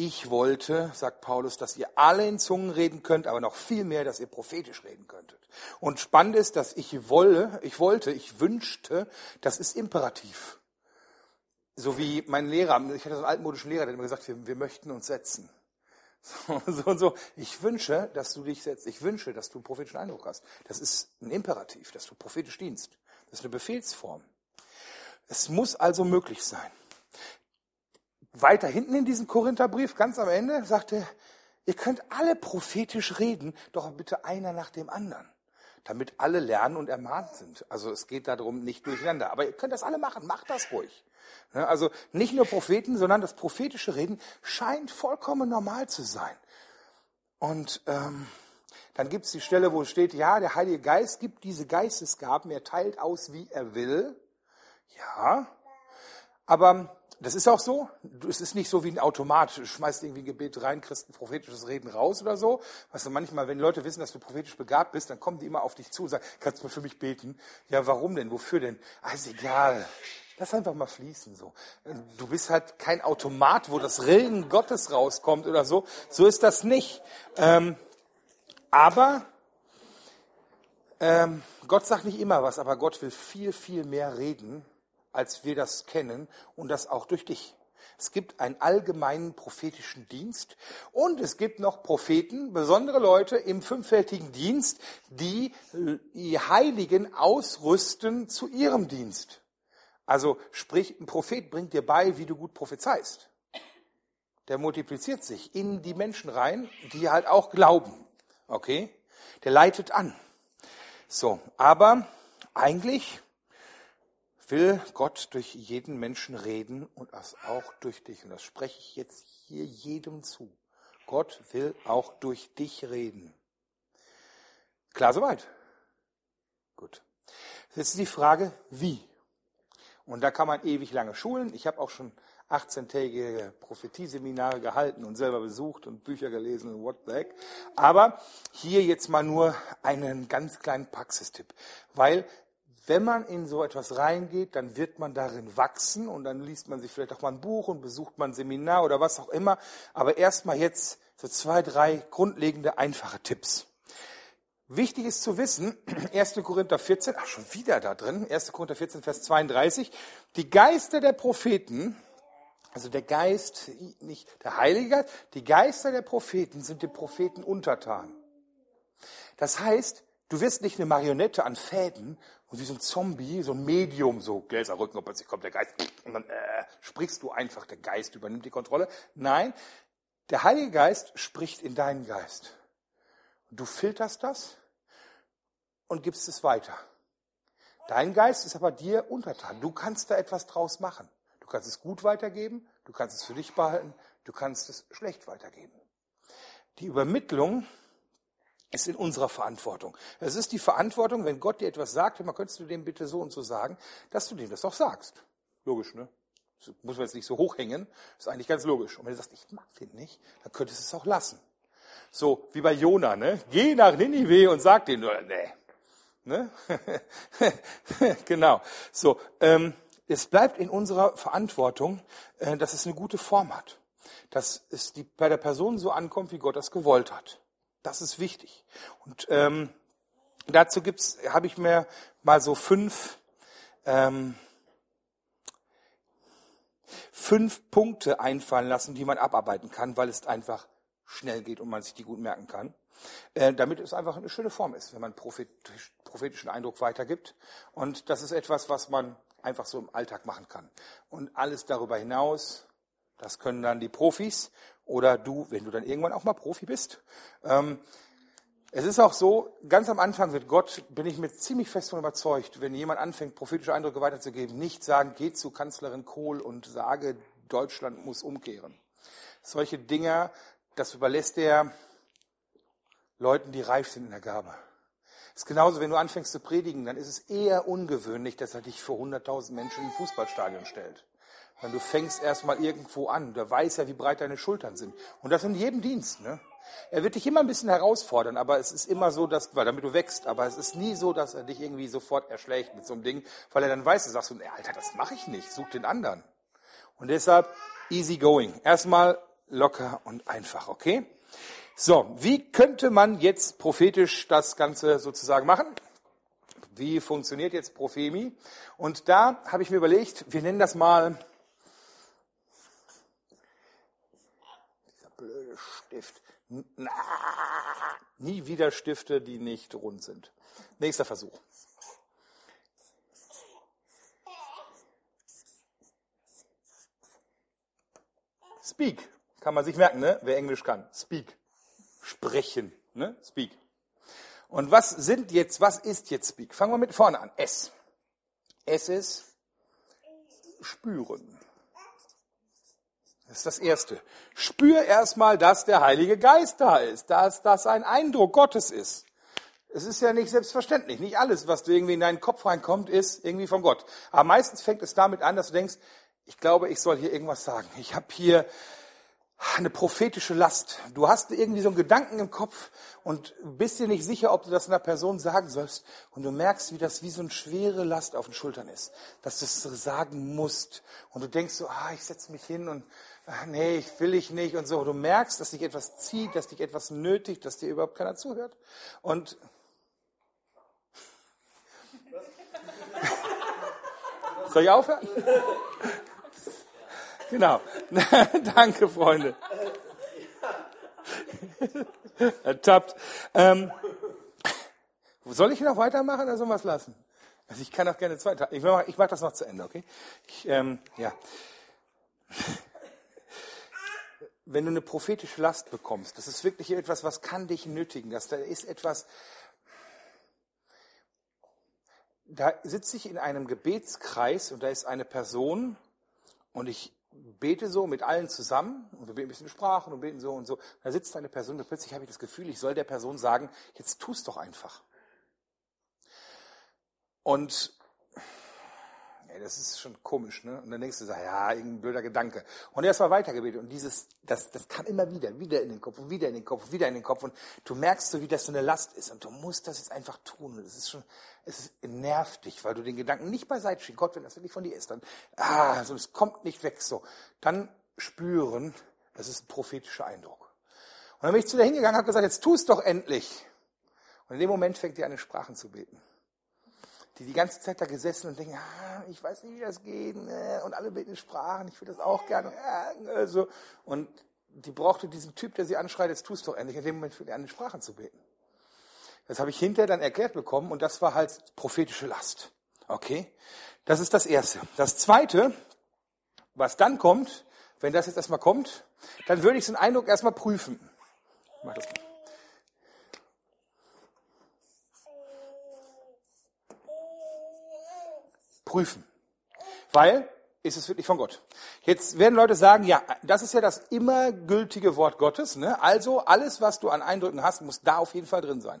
ich wollte, sagt Paulus, dass ihr alle in Zungen reden könnt, aber noch viel mehr, dass ihr prophetisch reden könntet. Und spannend ist, dass ich wolle, ich wollte, ich wünschte, das ist imperativ. So wie mein Lehrer, ich hatte so einen altmodischen Lehrer, der immer gesagt, wir, wir möchten uns setzen. So, so und so. Ich wünsche, dass du dich setzt. Ich wünsche, dass du einen prophetischen Eindruck hast. Das ist ein Imperativ, dass du prophetisch dienst. Das ist eine Befehlsform. Es muss also möglich sein weiter hinten in diesem Korintherbrief, ganz am Ende, sagt er, ihr könnt alle prophetisch reden, doch bitte einer nach dem anderen, damit alle lernen und ermahnt sind. Also es geht darum, nicht durcheinander. Aber ihr könnt das alle machen, macht das ruhig. Also nicht nur Propheten, sondern das prophetische Reden scheint vollkommen normal zu sein. Und ähm, dann gibt es die Stelle, wo es steht, ja, der Heilige Geist gibt diese Geistesgaben, er teilt aus, wie er will. Ja, aber das ist auch so. Es ist nicht so wie ein Automat. Du schmeißt irgendwie ein Gebet rein, kriegst ein prophetisches Reden raus oder so. Weißt du, manchmal, wenn Leute wissen, dass du prophetisch begabt bist, dann kommen die immer auf dich zu und sagen, kannst du für mich beten? Ja, warum denn? Wofür denn? Ah, ist egal. Lass einfach mal fließen, so. Du bist halt kein Automat, wo das Reden Gottes rauskommt oder so. So ist das nicht. Ähm, aber, ähm, Gott sagt nicht immer was, aber Gott will viel, viel mehr reden als wir das kennen und das auch durch dich. Es gibt einen allgemeinen prophetischen Dienst und es gibt noch Propheten, besondere Leute im fünffältigen Dienst, die die Heiligen ausrüsten zu ihrem Dienst. Also sprich, ein Prophet bringt dir bei, wie du gut prophezeist. Der multipliziert sich in die Menschen rein, die halt auch glauben. Okay? Der leitet an. So, aber eigentlich will Gott durch jeden Menschen reden und das auch durch dich. Und das spreche ich jetzt hier jedem zu. Gott will auch durch dich reden. Klar soweit? Gut. Jetzt ist die Frage, wie? Und da kann man ewig lange schulen. Ich habe auch schon 18-tägige Prophetieseminare gehalten und selber besucht und Bücher gelesen und what the heck. Aber hier jetzt mal nur einen ganz kleinen Praxistipp, weil wenn man in so etwas reingeht, dann wird man darin wachsen und dann liest man sich vielleicht auch mal ein Buch und besucht mal ein Seminar oder was auch immer. Aber erstmal jetzt so zwei, drei grundlegende, einfache Tipps. Wichtig ist zu wissen, 1. Korinther 14, ach schon wieder da drin, 1. Korinther 14, Vers 32, die Geister der Propheten, also der Geist, nicht der Heilige Geist, die Geister der Propheten sind den Propheten untertan. Das heißt, du wirst nicht eine Marionette an Fäden und wie so ein Zombie, so ein Medium, so Gläserrücken, und plötzlich kommt der Geist und dann äh, sprichst du einfach, der Geist übernimmt die Kontrolle. Nein, der Heilige Geist spricht in deinen Geist. Du filterst das und gibst es weiter. Dein Geist ist aber dir untertan. Du kannst da etwas draus machen. Du kannst es gut weitergeben, du kannst es für dich behalten, du kannst es schlecht weitergeben. Die Übermittlung ist in unserer Verantwortung. Es ist die Verantwortung, wenn Gott dir etwas sagt, man könntest du dem bitte so und so sagen, dass du dem das auch sagst. Logisch, ne? Das muss man jetzt nicht so hochhängen, das ist eigentlich ganz logisch. Und wenn du sagst, ich mag den nicht, dann könntest du es auch lassen. So, wie bei Jona, ne? Geh nach Ninive und sag denen, nee. Ne? genau. So, ähm, es bleibt in unserer Verantwortung, äh, dass es eine gute Form hat. Dass es die, bei der Person so ankommt, wie Gott das gewollt hat. Das ist wichtig. Und ähm, dazu gibt's, habe ich mir mal so fünf, ähm, fünf Punkte einfallen lassen, die man abarbeiten kann, weil es einfach schnell geht und man sich die gut merken kann. Äh, damit es einfach eine schöne Form ist, wenn man prophetisch, prophetischen Eindruck weitergibt. Und das ist etwas, was man einfach so im Alltag machen kann. Und alles darüber hinaus, das können dann die Profis oder du, wenn du dann irgendwann auch mal Profi bist. Ähm, es ist auch so, ganz am Anfang wird Gott, bin ich mir ziemlich fest von überzeugt, wenn jemand anfängt, prophetische Eindrücke weiterzugeben, nicht sagen, geh zu Kanzlerin Kohl und sage, Deutschland muss umkehren. Solche Dinge, das überlässt er Leuten, die reif sind in der Gabe. Es ist genauso, wenn du anfängst zu predigen, dann ist es eher ungewöhnlich, dass er dich vor 100.000 Menschen im Fußballstadion stellt. Weil du fängst erstmal irgendwo an. Der weiß ja, wie breit deine Schultern sind. Und das in jedem Dienst. Ne? Er wird dich immer ein bisschen herausfordern, aber es ist immer so, dass, weil damit du wächst, aber es ist nie so, dass er dich irgendwie sofort erschlägt mit so einem Ding, weil er dann weiß, du sagst, Alter, das mache ich nicht, such den anderen. Und deshalb easy going. Erstmal locker und einfach, okay? So, wie könnte man jetzt prophetisch das Ganze sozusagen machen? Wie funktioniert jetzt Prophemi? Und da habe ich mir überlegt, wir nennen das mal dieser blöde Stift. Na, nie wieder Stifte, die nicht rund sind. Nächster Versuch. Speak. Kann man sich merken, ne? wer Englisch kann. Speak sprechen. Ne? Speak. Und was sind jetzt, was ist jetzt Speak? Fangen wir mit vorne an. S. S ist spüren. Das ist das Erste. Spür erstmal, dass der Heilige Geist da ist, dass das ein Eindruck Gottes ist. Es ist ja nicht selbstverständlich. Nicht alles, was du irgendwie in deinen Kopf reinkommt, ist irgendwie von Gott. Aber meistens fängt es damit an, dass du denkst, ich glaube, ich soll hier irgendwas sagen. Ich habe hier eine prophetische Last. Du hast irgendwie so einen Gedanken im Kopf und bist dir nicht sicher, ob du das einer Person sagen sollst. Und du merkst, wie das wie so eine schwere Last auf den Schultern ist, dass du es sagen musst. Und du denkst so, ah, ich setze mich hin und ach, nee, ich will ich nicht und so. Du merkst, dass dich etwas zieht, dass dich etwas nötigt, dass dir überhaupt keiner zuhört. Und soll ich aufhören? Genau. Danke, Freunde. Ertappt. Ähm, soll ich noch weitermachen oder soll es lassen? Also ich kann auch gerne zwei. Ich mache mach das noch zu Ende, okay? Ich, ähm, ja. Wenn du eine prophetische Last bekommst, das ist wirklich etwas, was kann dich nötigen. Das, da ist etwas, da sitze ich in einem Gebetskreis und da ist eine Person und ich bete so mit allen zusammen und wir beten ein bisschen Sprachen und beten so und so. Da sitzt eine Person und plötzlich habe ich das Gefühl, ich soll der Person sagen, jetzt tu es doch einfach. Und ey, das ist schon komisch, ne? Und dann denkst du so, ja, irgendein blöder Gedanke. Und erst mal weitergebetet. Und dieses, das, das kam immer wieder, wieder in den Kopf, und wieder in den Kopf, wieder in den Kopf. Und du merkst so, wie das so eine Last ist. Und du musst das jetzt einfach tun. Und es ist schon, es nervt dich, weil du den Gedanken nicht beiseite schiebst. Gott, wenn das wirklich von dir ist, dann, ah, so, es kommt nicht weg, so. Dann spüren, das ist ein prophetischer Eindruck. Und dann bin ich zu dir hingegangen und habe gesagt, jetzt tu es doch endlich. Und in dem Moment fängt ihr an, in Sprachen zu beten die die ganze Zeit da gesessen und denken, ah, ich weiß nicht, wie das geht, ne? und alle beten Sprachen, ich will das auch gerne. Also, und die brauchte diesen Typ, der sie anschreit, jetzt tust doch endlich. In dem Moment fängt er an, in Sprachen zu beten. Das habe ich hinterher dann erklärt bekommen und das war halt prophetische Last. Okay? Das ist das Erste. Das Zweite, was dann kommt, wenn das jetzt erstmal kommt, dann würde ich den Eindruck erstmal prüfen. Ich mach das mal. Prüfen. Weil, ist es wirklich von Gott? Jetzt werden Leute sagen, ja, das ist ja das immer gültige Wort Gottes. Ne? Also alles, was du an Eindrücken hast, muss da auf jeden Fall drin sein.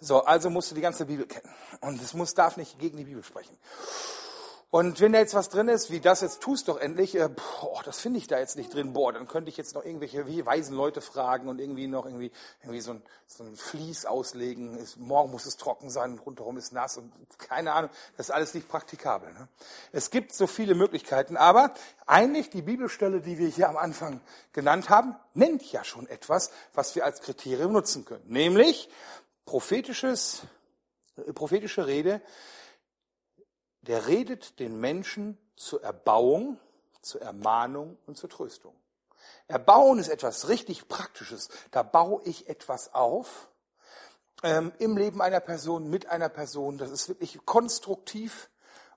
So, also musst du die ganze Bibel kennen. Und es muss, darf nicht gegen die Bibel sprechen. Und wenn da jetzt was drin ist, wie das jetzt tust doch endlich, äh, boah, das finde ich da jetzt nicht drin, boah, dann könnte ich jetzt noch irgendwelche wie weisen Leute fragen und irgendwie noch irgendwie, irgendwie so, ein, so ein Vlies auslegen, ist, morgen muss es trocken sein, rundherum ist nass und keine Ahnung, das ist alles nicht praktikabel. Ne? Es gibt so viele Möglichkeiten, aber eigentlich die Bibelstelle, die wir hier am Anfang genannt haben, nennt ja schon etwas, was wir als Kriterium nutzen können, nämlich prophetisches, äh, prophetische Rede, der redet den Menschen zur Erbauung, zur Ermahnung und zur Tröstung. Erbauen ist etwas richtig Praktisches. Da baue ich etwas auf ähm, im Leben einer Person, mit einer Person. Das ist wirklich konstruktiv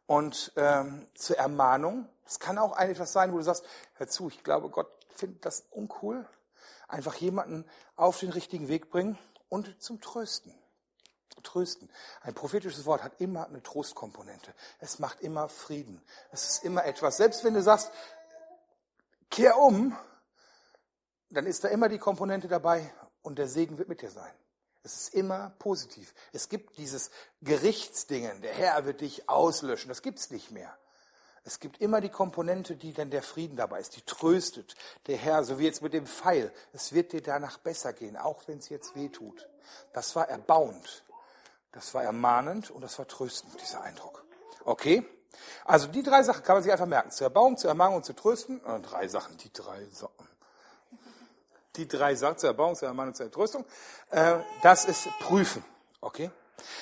und ähm, zur Ermahnung. Es kann auch etwas sein, wo du sagst, hör zu, ich glaube, Gott findet das uncool. Einfach jemanden auf den richtigen Weg bringen und zum Trösten trösten. Ein prophetisches Wort hat immer eine Trostkomponente. Es macht immer Frieden. Es ist immer etwas. Selbst wenn du sagst, kehr um, dann ist da immer die Komponente dabei und der Segen wird mit dir sein. Es ist immer positiv. Es gibt dieses Gerichtsdingen, der Herr wird dich auslöschen. Das gibt's nicht mehr. Es gibt immer die Komponente, die dann der Frieden dabei ist, die tröstet. Der Herr, so wie jetzt mit dem Pfeil, es wird dir danach besser gehen, auch wenn es jetzt weh tut. Das war erbauend. Das war ermahnend und das war tröstend, dieser Eindruck. Okay? Also die drei Sachen kann man sich einfach merken. Zur Erbauung, zur Ermahnung und zur Trösten. Äh, drei Sachen, die drei Sachen. Die drei Sachen zur Erbauung, zur Ermahnung, zur Tröstung. Äh, das ist prüfen. Okay?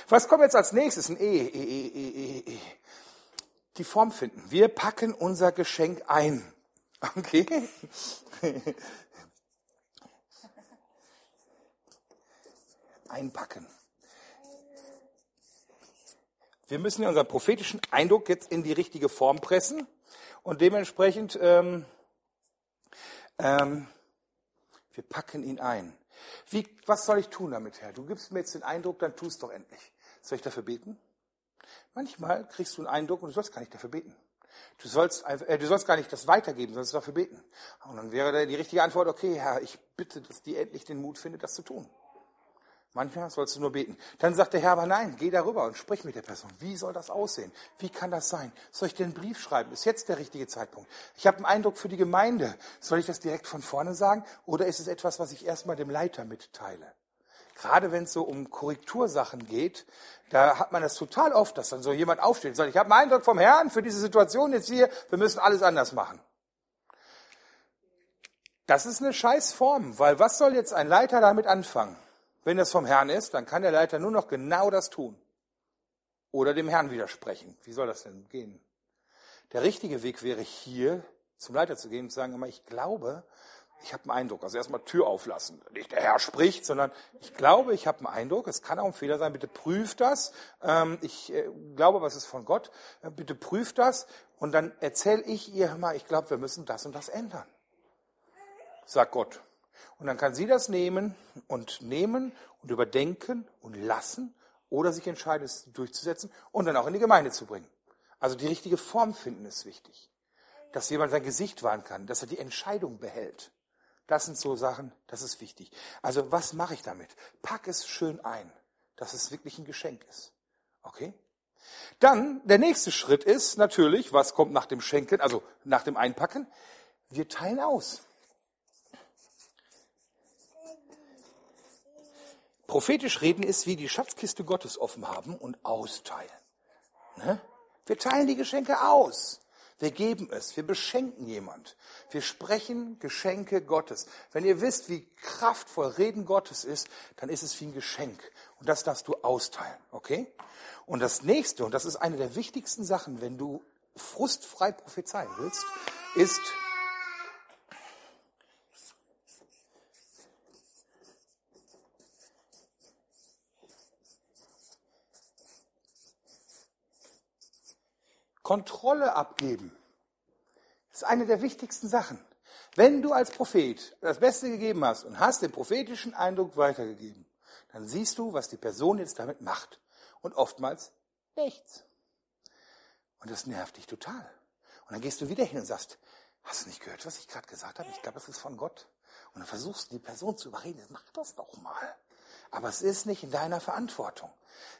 Was kommt jetzt als nächstes? Ein E, E, E, E, E, E. Die Form finden. Wir packen unser Geschenk ein. Okay? Einpacken. Wir müssen ja unseren prophetischen Eindruck jetzt in die richtige Form pressen und dementsprechend, ähm, ähm, wir packen ihn ein. Wie, was soll ich tun damit, Herr? Du gibst mir jetzt den Eindruck, dann tu es doch endlich. Soll ich dafür beten? Manchmal kriegst du einen Eindruck und du sollst gar nicht dafür beten. Du sollst, äh, du sollst gar nicht das weitergeben, sollst dafür beten. Und dann wäre die richtige Antwort, okay, Herr, ich bitte, dass die endlich den Mut findet, das zu tun. Manchmal sollst du nur beten. Dann sagt der Herr aber nein, geh darüber und sprich mit der Person. Wie soll das aussehen? Wie kann das sein? Soll ich einen Brief schreiben? Ist jetzt der richtige Zeitpunkt? Ich habe einen Eindruck für die Gemeinde. Soll ich das direkt von vorne sagen? Oder ist es etwas, was ich erstmal dem Leiter mitteile? Gerade wenn es so um Korrektursachen geht, da hat man das total oft, dass dann so jemand aufsteht und sagt, ich habe einen Eindruck vom Herrn für diese Situation jetzt hier, wir müssen alles anders machen. Das ist eine Scheißform, weil was soll jetzt ein Leiter damit anfangen? Wenn das vom Herrn ist, dann kann der Leiter nur noch genau das tun. Oder dem Herrn widersprechen. Wie soll das denn gehen? Der richtige Weg wäre hier zum Leiter zu gehen und zu sagen, ich glaube, ich habe einen Eindruck. Also erstmal Tür auflassen. Nicht der Herr spricht, sondern ich glaube, ich habe einen Eindruck. Es kann auch ein Fehler sein. Bitte prüft das. Ähm, ich äh, glaube, was ist von Gott. Äh, bitte prüft das. Und dann erzähle ich ihr mal, ich glaube, wir müssen das und das ändern. Sagt Gott. Und dann kann sie das nehmen und nehmen und überdenken und lassen oder sich entscheiden, es durchzusetzen und dann auch in die Gemeinde zu bringen. Also die richtige Form finden ist wichtig. Dass jemand sein Gesicht wahren kann, dass er die Entscheidung behält. Das sind so Sachen, das ist wichtig. Also was mache ich damit? Pack es schön ein, dass es wirklich ein Geschenk ist. Okay? Dann, der nächste Schritt ist natürlich, was kommt nach dem Schenken, also nach dem Einpacken? Wir teilen aus. Prophetisch reden ist wie die Schatzkiste Gottes offen haben und austeilen. Ne? Wir teilen die Geschenke aus. Wir geben es. Wir beschenken jemand. Wir sprechen Geschenke Gottes. Wenn ihr wisst, wie kraftvoll Reden Gottes ist, dann ist es wie ein Geschenk. Und das darfst du austeilen. Okay? Und das nächste, und das ist eine der wichtigsten Sachen, wenn du frustfrei prophezeien willst, ist, Kontrolle abgeben. Das ist eine der wichtigsten Sachen. Wenn du als Prophet das Beste gegeben hast und hast den prophetischen Eindruck weitergegeben, dann siehst du, was die Person jetzt damit macht. Und oftmals nichts. Und das nervt dich total. Und dann gehst du wieder hin und sagst, hast du nicht gehört, was ich gerade gesagt habe? Ich glaube, das ist von Gott. Und dann versuchst du die Person zu überreden, mach das doch mal. Aber es ist nicht in deiner Verantwortung.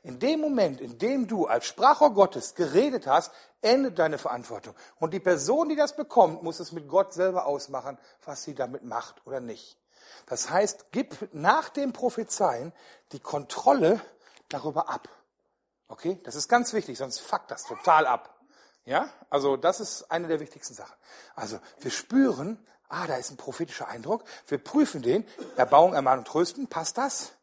In dem Moment, in dem du als Sprachrohr Gottes geredet hast, endet deine Verantwortung. Und die Person, die das bekommt, muss es mit Gott selber ausmachen, was sie damit macht oder nicht. Das heißt, gib nach dem Prophezeien die Kontrolle darüber ab. Okay? Das ist ganz wichtig, sonst fuckt das total ab. Ja? Also, das ist eine der wichtigsten Sachen. Also, wir spüren, ah, da ist ein prophetischer Eindruck. Wir prüfen den. Erbauung, Ermahnung, Trösten. Passt das?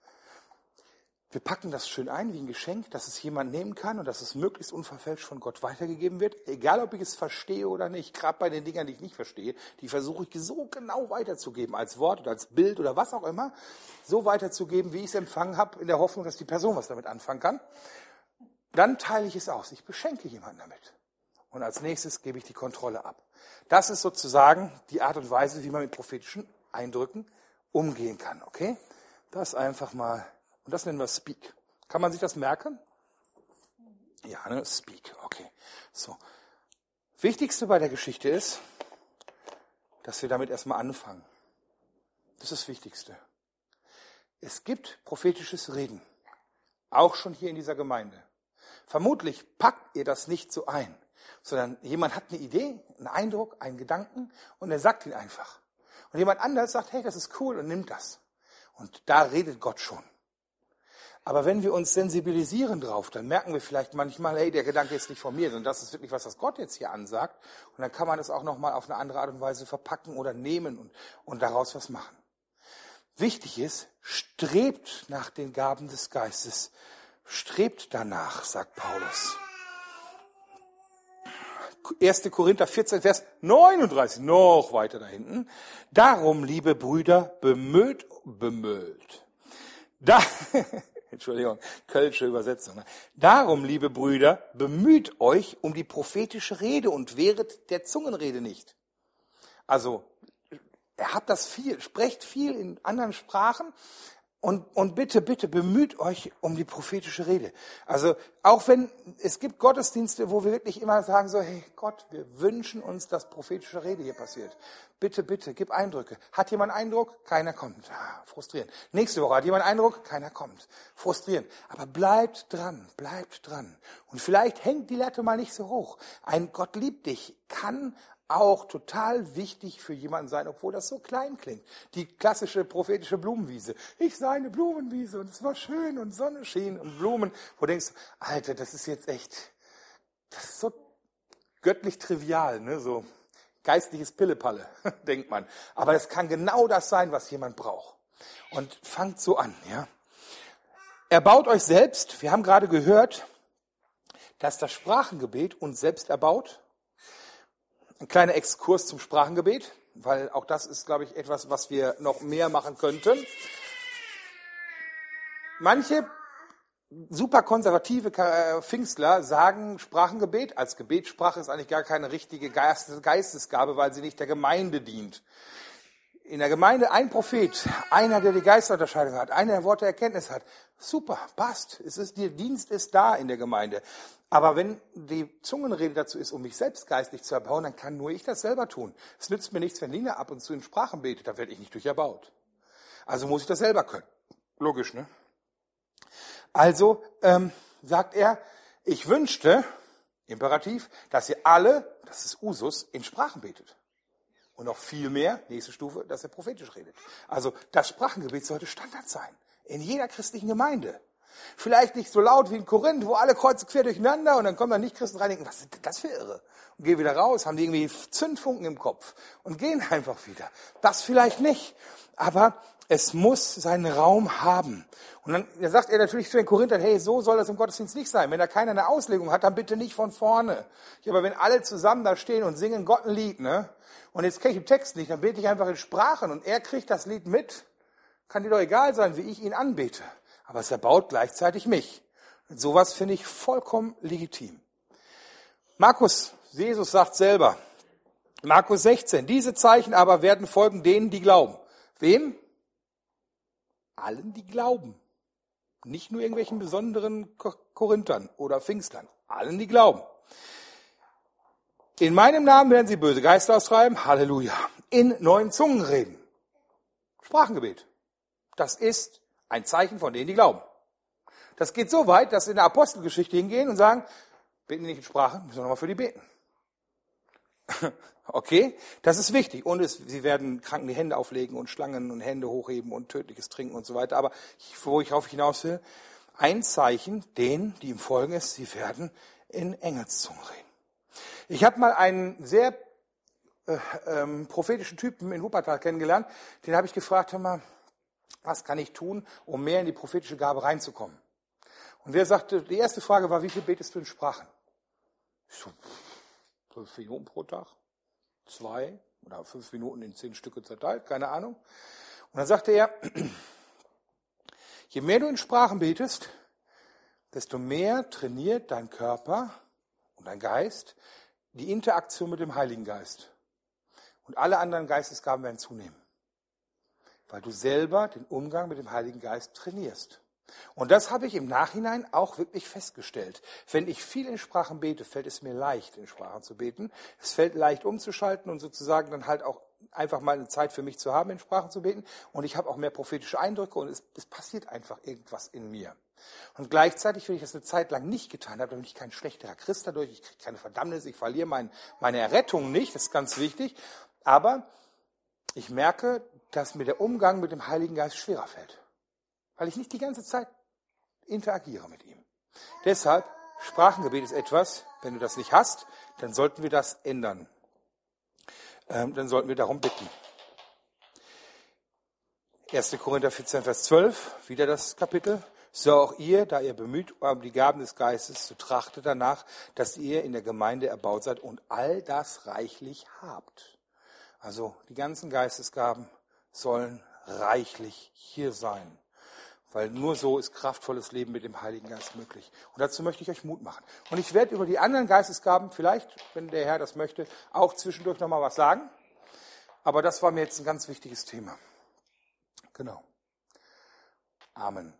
Wir packen das schön ein wie ein Geschenk, dass es jemand nehmen kann und dass es möglichst unverfälscht von Gott weitergegeben wird. Egal, ob ich es verstehe oder nicht. Gerade bei den Dingern, die ich nicht verstehe, die versuche ich so genau weiterzugeben, als Wort oder als Bild oder was auch immer, so weiterzugeben, wie ich es empfangen habe, in der Hoffnung, dass die Person was damit anfangen kann. Dann teile ich es aus. Ich beschenke jemanden damit. Und als nächstes gebe ich die Kontrolle ab. Das ist sozusagen die Art und Weise, wie man mit prophetischen Eindrücken umgehen kann. Okay? Das einfach mal und das nennen wir Speak. Kann man sich das merken? Ja, ne? Speak. Okay. So. Wichtigste bei der Geschichte ist, dass wir damit erstmal anfangen. Das ist das Wichtigste. Es gibt prophetisches Reden. Auch schon hier in dieser Gemeinde. Vermutlich packt ihr das nicht so ein, sondern jemand hat eine Idee, einen Eindruck, einen Gedanken und er sagt ihn einfach. Und jemand anders sagt, hey, das ist cool und nimmt das. Und da redet Gott schon. Aber wenn wir uns sensibilisieren drauf, dann merken wir vielleicht manchmal, hey, der Gedanke ist nicht von mir, sondern das ist wirklich was, was Gott jetzt hier ansagt. Und dann kann man das auch nochmal auf eine andere Art und Weise verpacken oder nehmen und, und daraus was machen. Wichtig ist, strebt nach den Gaben des Geistes. Strebt danach, sagt Paulus. 1. Korinther 14, Vers 39, noch weiter da hinten. Darum, liebe Brüder, bemüht, bemüht. Da, Entschuldigung, kölsche Übersetzung. Darum, liebe Brüder, bemüht euch um die prophetische Rede und wehret der Zungenrede nicht. Also, er hat das viel, sprecht viel in anderen Sprachen, und, und bitte, bitte bemüht euch um die prophetische Rede. Also auch wenn es gibt Gottesdienste, wo wir wirklich immer sagen so, hey Gott, wir wünschen uns, dass prophetische Rede hier passiert. Bitte, bitte, gib Eindrücke. Hat jemand Eindruck? Keiner kommt. Ah, frustrierend. Nächste Woche hat jemand Eindruck? Keiner kommt. Frustrierend. Aber bleibt dran, bleibt dran. Und vielleicht hängt die Latte mal nicht so hoch. Ein Gott liebt dich kann auch total wichtig für jemanden sein, obwohl das so klein klingt. Die klassische prophetische Blumenwiese. Ich sah eine Blumenwiese und es war schön und Sonne schien und Blumen. Wo du denkst, Alter, das ist jetzt echt, das ist so göttlich trivial, ne? so geistliches Pillepalle, denkt man. Aber es kann genau das sein, was jemand braucht. Und fangt so an, ja. Erbaut euch selbst. Wir haben gerade gehört, dass das Sprachengebet uns selbst erbaut ein kleiner Exkurs zum Sprachengebet, weil auch das ist, glaube ich, etwas, was wir noch mehr machen könnten. Manche super konservative äh, Pfingstler sagen, Sprachengebet als Gebetssprache ist eigentlich gar keine richtige Geistesgabe, weil sie nicht der Gemeinde dient. In der Gemeinde ein Prophet, einer, der die Geisterunterscheidung hat, einer, der Worte Erkenntnis hat. Super, passt. Es ist, der Dienst ist da in der Gemeinde. Aber wenn die Zungenrede dazu ist, um mich selbst geistlich zu erbauen, dann kann nur ich das selber tun. Es nützt mir nichts, wenn Lina ab und zu in Sprachen betet, da werde ich nicht durch erbaut. Also muss ich das selber können. Logisch, ne? Also ähm, sagt er, Ich wünschte, imperativ, dass ihr alle, das ist Usus, in Sprachen betet. Und noch viel mehr, nächste Stufe, dass er prophetisch redet. Also das Sprachengebet sollte Standard sein. In jeder christlichen Gemeinde. Vielleicht nicht so laut wie in Korinth, wo alle kreuzen quer durcheinander und dann kommen dann nicht Christen rein und denken, was ist das für irre? Und gehen wieder raus, haben die irgendwie Zündfunken im Kopf und gehen einfach wieder. Das vielleicht nicht. Aber es muss seinen Raum haben. Und dann, dann sagt er natürlich zu den Korinthern, hey, so soll das im Gottesdienst nicht sein. Wenn da keiner eine Auslegung hat, dann bitte nicht von vorne. Ja, aber wenn alle zusammen da stehen und singen Gott ein Lied, ne? Und jetzt kenne ich den Text nicht, dann bete ich einfach in Sprachen und er kriegt das Lied mit. Kann dir doch egal sein, wie ich ihn anbete. Aber es erbaut gleichzeitig mich. Sowas finde ich vollkommen legitim. Markus, Jesus sagt selber, Markus 16, diese Zeichen aber werden folgen denen, die glauben. Wem? Allen, die glauben. Nicht nur irgendwelchen besonderen Korinthern oder Pfingstlern. Allen, die glauben. In meinem Namen werden sie böse Geister austreiben. Halleluja. In neuen Zungen reden. Sprachengebet. Das ist ein Zeichen von denen, die glauben. Das geht so weit, dass sie in der Apostelgeschichte hingehen und sagen, beten nicht in Sprache, müssen wir nochmal für die beten. Okay, das ist wichtig. Und es, sie werden Kranken die Hände auflegen und Schlangen und Hände hochheben und tödliches trinken und so weiter. Aber wo ich auf hinaus will, ein Zeichen, denen, die ihm folgen, ist, sie werden in Engelszungen reden. Ich habe mal einen sehr äh, ähm, prophetischen Typen in Wuppertal kennengelernt. Den habe ich gefragt, hör mal, was kann ich tun, um mehr in die prophetische Gabe reinzukommen? Und der sagte, die erste Frage war, wie viel betest du in Sprachen? Ich so, fünf Minuten pro Tag zwei oder fünf Minuten in zehn Stücke zerteilt, keine Ahnung. Und dann sagte er, je mehr du in Sprachen betest, desto mehr trainiert dein Körper und dein Geist die Interaktion mit dem Heiligen Geist. Und alle anderen Geistesgaben werden zunehmen, weil du selber den Umgang mit dem Heiligen Geist trainierst. Und das habe ich im Nachhinein auch wirklich festgestellt. Wenn ich viel in Sprachen bete, fällt es mir leicht, in Sprachen zu beten. Es fällt leicht umzuschalten und sozusagen dann halt auch einfach mal eine Zeit für mich zu haben, in Sprachen zu beten. Und ich habe auch mehr prophetische Eindrücke und es, es passiert einfach irgendwas in mir. Und gleichzeitig, wenn ich das eine Zeit lang nicht getan habe, dann bin ich kein schlechterer Christ dadurch, ich kriege keine Verdammnis, ich verliere mein, meine Errettung nicht, das ist ganz wichtig. Aber ich merke, dass mir der Umgang mit dem Heiligen Geist schwerer fällt weil ich nicht die ganze Zeit interagiere mit ihm. Deshalb, Sprachengebet ist etwas, wenn du das nicht hast, dann sollten wir das ändern. Ähm, dann sollten wir darum bitten. 1. Korinther 14, Vers 12, wieder das Kapitel. So auch ihr, da ihr bemüht um die Gaben des Geistes, so trachtet danach, dass ihr in der Gemeinde erbaut seid und all das reichlich habt. Also die ganzen Geistesgaben sollen reichlich hier sein. Weil nur so ist kraftvolles Leben mit dem Heiligen Geist möglich. Und dazu möchte ich euch Mut machen. Und ich werde über die anderen Geistesgaben vielleicht, wenn der Herr das möchte, auch zwischendurch nochmal was sagen. Aber das war mir jetzt ein ganz wichtiges Thema. Genau. Amen.